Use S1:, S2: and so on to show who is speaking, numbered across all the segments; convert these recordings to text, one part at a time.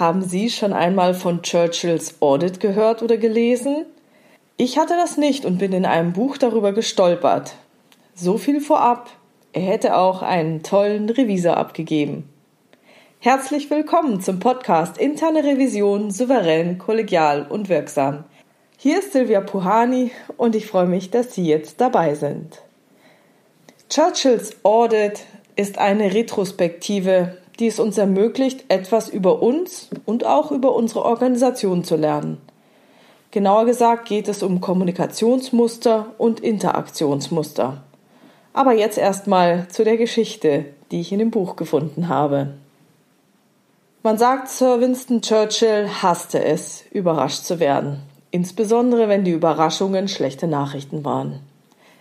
S1: Haben Sie schon einmal von Churchills Audit gehört oder gelesen? Ich hatte das nicht und bin in einem Buch darüber gestolpert. So viel vorab. Er hätte auch einen tollen Revisor abgegeben. Herzlich willkommen zum Podcast Interne Revision souverän, kollegial und wirksam. Hier ist Silvia Puhani und ich freue mich, dass Sie jetzt dabei sind. Churchills Audit ist eine Retrospektive, die es uns ermöglicht, etwas über uns und auch über unsere Organisation zu lernen. Genauer gesagt geht es um Kommunikationsmuster und Interaktionsmuster. Aber jetzt erstmal zu der Geschichte, die ich in dem Buch gefunden habe. Man sagt, Sir Winston Churchill hasste es, überrascht zu werden, insbesondere wenn die Überraschungen schlechte Nachrichten waren.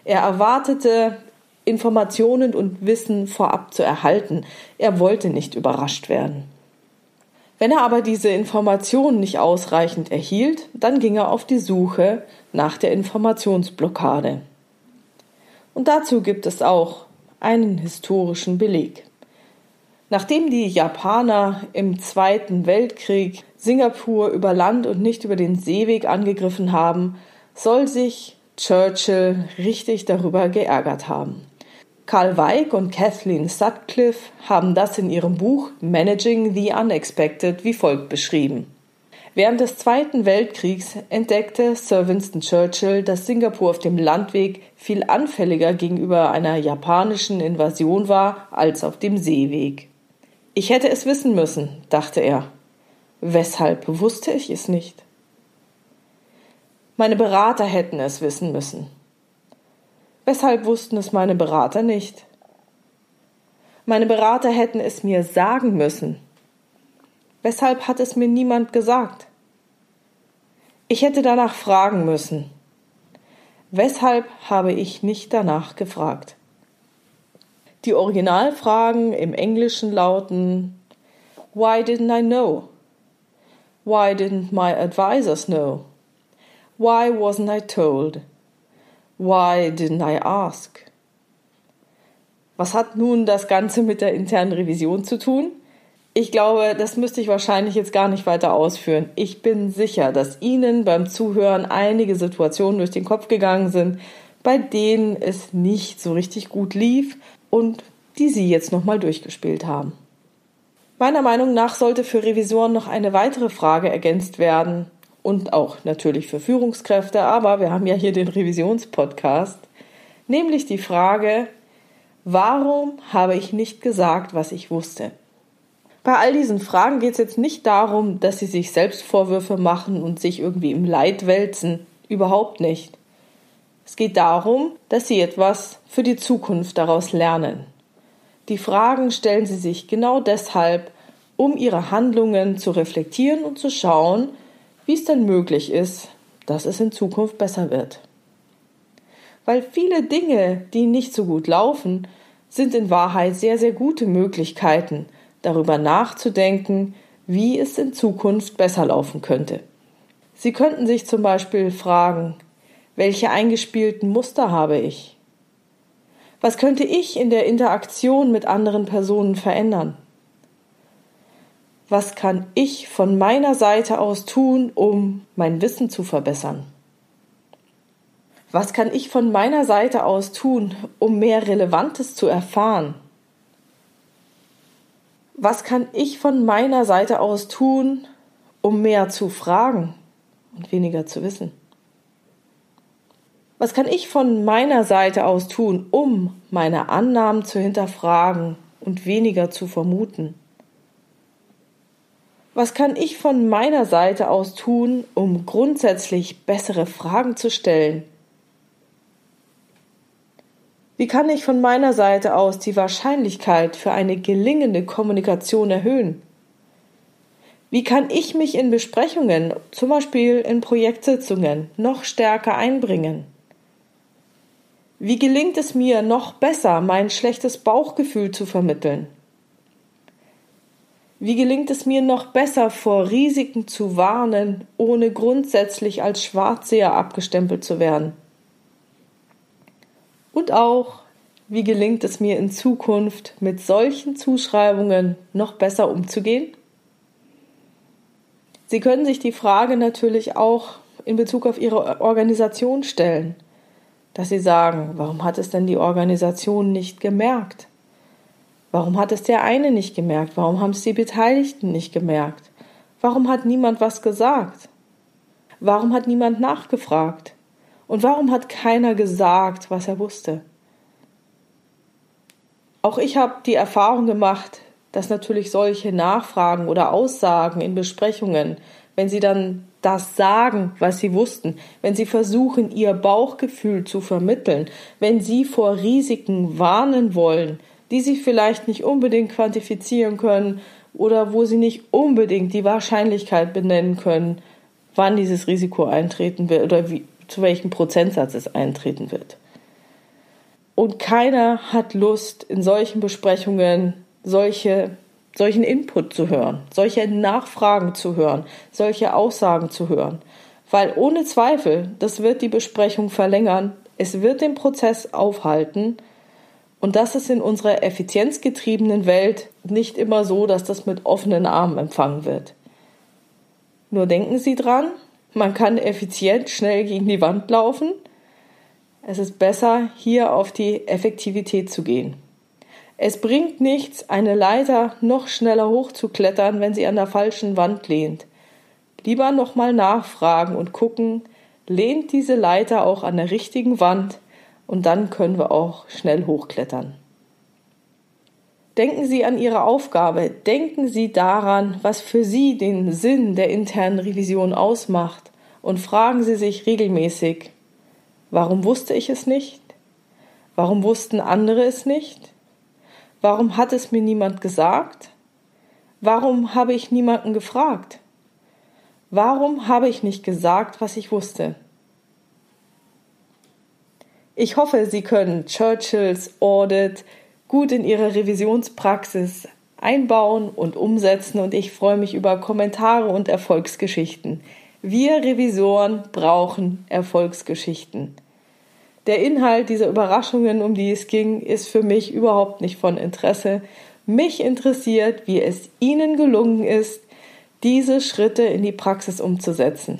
S1: Er erwartete, Informationen und Wissen vorab zu erhalten. Er wollte nicht überrascht werden. Wenn er aber diese Informationen nicht ausreichend erhielt, dann ging er auf die Suche nach der Informationsblockade. Und dazu gibt es auch einen historischen Beleg. Nachdem die Japaner im Zweiten Weltkrieg Singapur über Land und nicht über den Seeweg angegriffen haben, soll sich Churchill richtig darüber geärgert haben. Karl Weig und Kathleen Sutcliffe haben das in ihrem Buch Managing the Unexpected wie folgt beschrieben. Während des Zweiten Weltkriegs entdeckte Sir Winston Churchill, dass Singapur auf dem Landweg viel anfälliger gegenüber einer japanischen Invasion war als auf dem Seeweg. Ich hätte es wissen müssen, dachte er. Weshalb wusste ich es nicht? Meine Berater hätten es wissen müssen. Weshalb wussten es meine Berater nicht? Meine Berater hätten es mir sagen müssen. Weshalb hat es mir niemand gesagt? Ich hätte danach fragen müssen. Weshalb habe ich nicht danach gefragt? Die Originalfragen im Englischen lauten Why didn't I know? Why didn't my advisors know? Why wasn't I told? Why didn't I ask? Was hat nun das Ganze mit der internen Revision zu tun? Ich glaube, das müsste ich wahrscheinlich jetzt gar nicht weiter ausführen. Ich bin sicher, dass Ihnen beim Zuhören einige Situationen durch den Kopf gegangen sind, bei denen es nicht so richtig gut lief und die Sie jetzt nochmal durchgespielt haben. Meiner Meinung nach sollte für Revisoren noch eine weitere Frage ergänzt werden und auch natürlich für Führungskräfte, aber wir haben ja hier den Revisionspodcast, nämlich die Frage, warum habe ich nicht gesagt, was ich wusste? Bei all diesen Fragen geht es jetzt nicht darum, dass sie sich selbst Vorwürfe machen und sich irgendwie im Leid wälzen. Überhaupt nicht. Es geht darum, dass sie etwas für die Zukunft daraus lernen. Die Fragen stellen sie sich genau deshalb, um ihre Handlungen zu reflektieren und zu schauen, wie es denn möglich ist, dass es in Zukunft besser wird. Weil viele Dinge, die nicht so gut laufen, sind in Wahrheit sehr, sehr gute Möglichkeiten, darüber nachzudenken, wie es in Zukunft besser laufen könnte. Sie könnten sich zum Beispiel fragen, welche eingespielten Muster habe ich? Was könnte ich in der Interaktion mit anderen Personen verändern? Was kann ich von meiner Seite aus tun, um mein Wissen zu verbessern? Was kann ich von meiner Seite aus tun, um mehr Relevantes zu erfahren? was kann ich von meiner Seite aus tun, um mehr zu fragen und weniger zu wissen? Was kann ich von meiner Seite aus tun, um meine Annahmen zu hinterfragen und weniger zu vermuten? Was kann ich von meiner Seite aus tun, um grundsätzlich bessere Fragen zu stellen wie kann ich von meiner Seite aus die Wahrscheinlichkeit für eine gelingende Kommunikation erhöhen? Wie kann ich mich in Besprechungen, zum Beispiel in Projektsitzungen, noch stärker einbringen? Wie gelingt es mir noch besser, mein schlechtes Bauchgefühl zu vermitteln? Wie gelingt es mir noch besser, vor Risiken zu warnen, ohne grundsätzlich als Schwarzseher abgestempelt zu werden? Und auch, wie gelingt es mir in Zukunft, mit solchen Zuschreibungen noch besser umzugehen? Sie können sich die Frage natürlich auch in Bezug auf Ihre Organisation stellen, dass Sie sagen, warum hat es denn die Organisation nicht gemerkt? Warum hat es der eine nicht gemerkt? Warum haben es die Beteiligten nicht gemerkt? Warum hat niemand was gesagt? Warum hat niemand nachgefragt? Und warum hat keiner gesagt, was er wusste? Auch ich habe die Erfahrung gemacht, dass natürlich solche Nachfragen oder Aussagen in Besprechungen, wenn sie dann das sagen, was sie wussten, wenn sie versuchen, ihr Bauchgefühl zu vermitteln, wenn sie vor Risiken warnen wollen, die sie vielleicht nicht unbedingt quantifizieren können oder wo sie nicht unbedingt die Wahrscheinlichkeit benennen können, wann dieses Risiko eintreten wird oder wie, zu welchem Prozentsatz es eintreten wird. Und keiner hat Lust, in solchen Besprechungen solche, solchen Input zu hören, solche Nachfragen zu hören, solche Aussagen zu hören. Weil ohne Zweifel, das wird die Besprechung verlängern, es wird den Prozess aufhalten und das ist in unserer effizienzgetriebenen Welt nicht immer so, dass das mit offenen Armen empfangen wird. Nur denken Sie dran, man kann effizient schnell gegen die Wand laufen. Es ist besser, hier auf die Effektivität zu gehen. Es bringt nichts, eine Leiter noch schneller hochzuklettern, wenn sie an der falschen Wand lehnt. Lieber nochmal nachfragen und gucken, lehnt diese Leiter auch an der richtigen Wand und dann können wir auch schnell hochklettern. Denken Sie an Ihre Aufgabe, denken Sie daran, was für Sie den Sinn der internen Revision ausmacht und fragen Sie sich regelmäßig, warum wusste ich es nicht? Warum wussten andere es nicht? Warum hat es mir niemand gesagt? Warum habe ich niemanden gefragt? Warum habe ich nicht gesagt, was ich wusste? Ich hoffe, Sie können Churchills Audit gut in Ihre Revisionspraxis einbauen und umsetzen und ich freue mich über Kommentare und Erfolgsgeschichten. Wir Revisoren brauchen Erfolgsgeschichten. Der Inhalt dieser Überraschungen, um die es ging, ist für mich überhaupt nicht von Interesse. Mich interessiert, wie es Ihnen gelungen ist, diese Schritte in die Praxis umzusetzen.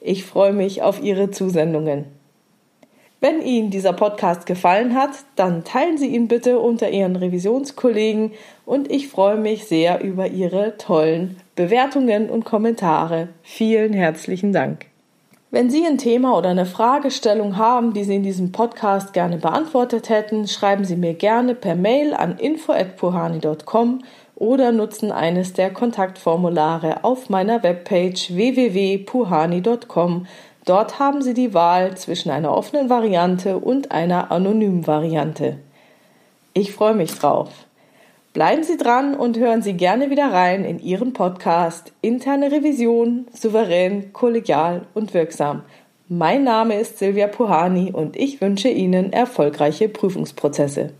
S1: Ich freue mich auf Ihre Zusendungen. Wenn Ihnen dieser Podcast gefallen hat, dann teilen Sie ihn bitte unter Ihren Revisionskollegen und ich freue mich sehr über Ihre tollen Bewertungen und Kommentare. Vielen herzlichen Dank. Wenn Sie ein Thema oder eine Fragestellung haben, die Sie in diesem Podcast gerne beantwortet hätten, schreiben Sie mir gerne per Mail an info@puhani.com oder nutzen eines der Kontaktformulare auf meiner Webpage www.puhani.com. Dort haben Sie die Wahl zwischen einer offenen Variante und einer anonymen Variante. Ich freue mich drauf. Bleiben Sie dran und hören Sie gerne wieder rein in Ihren Podcast Interne Revision, souverän, kollegial und wirksam. Mein Name ist Silvia Puhani und ich wünsche Ihnen erfolgreiche Prüfungsprozesse.